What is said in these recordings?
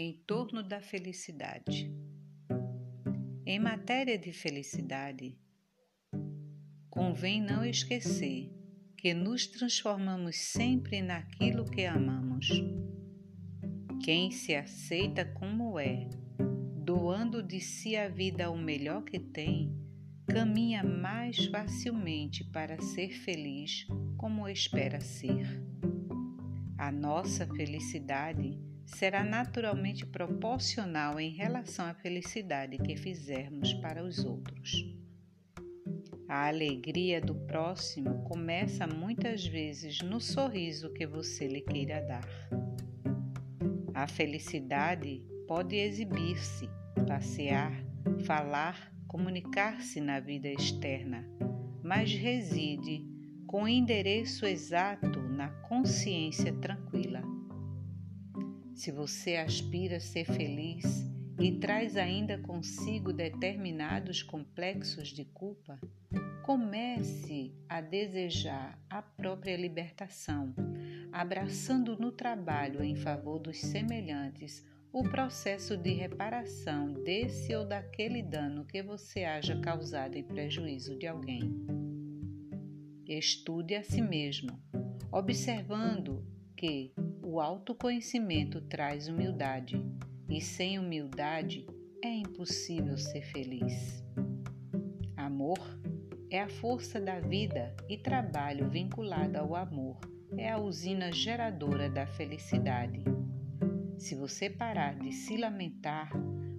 em torno da felicidade. Em matéria de felicidade, convém não esquecer que nos transformamos sempre naquilo que amamos. Quem se aceita como é, doando de si a vida o melhor que tem, caminha mais facilmente para ser feliz como espera ser. A nossa felicidade será naturalmente proporcional em relação à felicidade que fizermos para os outros. A alegria do próximo começa muitas vezes no sorriso que você lhe queira dar. A felicidade pode exibir-se, passear, falar, comunicar-se na vida externa, mas reside com endereço exato na consciência tranquila. Se você aspira a ser feliz e traz ainda consigo determinados complexos de culpa, comece a desejar a própria libertação, abraçando no trabalho em favor dos semelhantes o processo de reparação desse ou daquele dano que você haja causado em prejuízo de alguém. Estude a si mesmo, observando que o autoconhecimento traz humildade e sem humildade é impossível ser feliz. Amor é a força da vida e trabalho vinculado ao amor é a usina geradora da felicidade. Se você parar de se lamentar,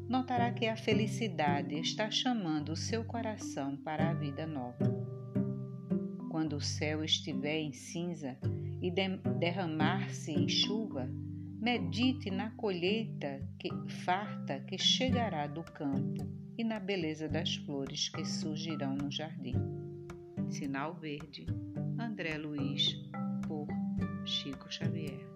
notará que a felicidade está chamando o seu coração para a vida nova. Quando o céu estiver em cinza, e de derramar-se em chuva, medite na colheita que, farta que chegará do campo e na beleza das flores que surgirão no jardim. Sinal Verde, André Luiz, por Chico Xavier.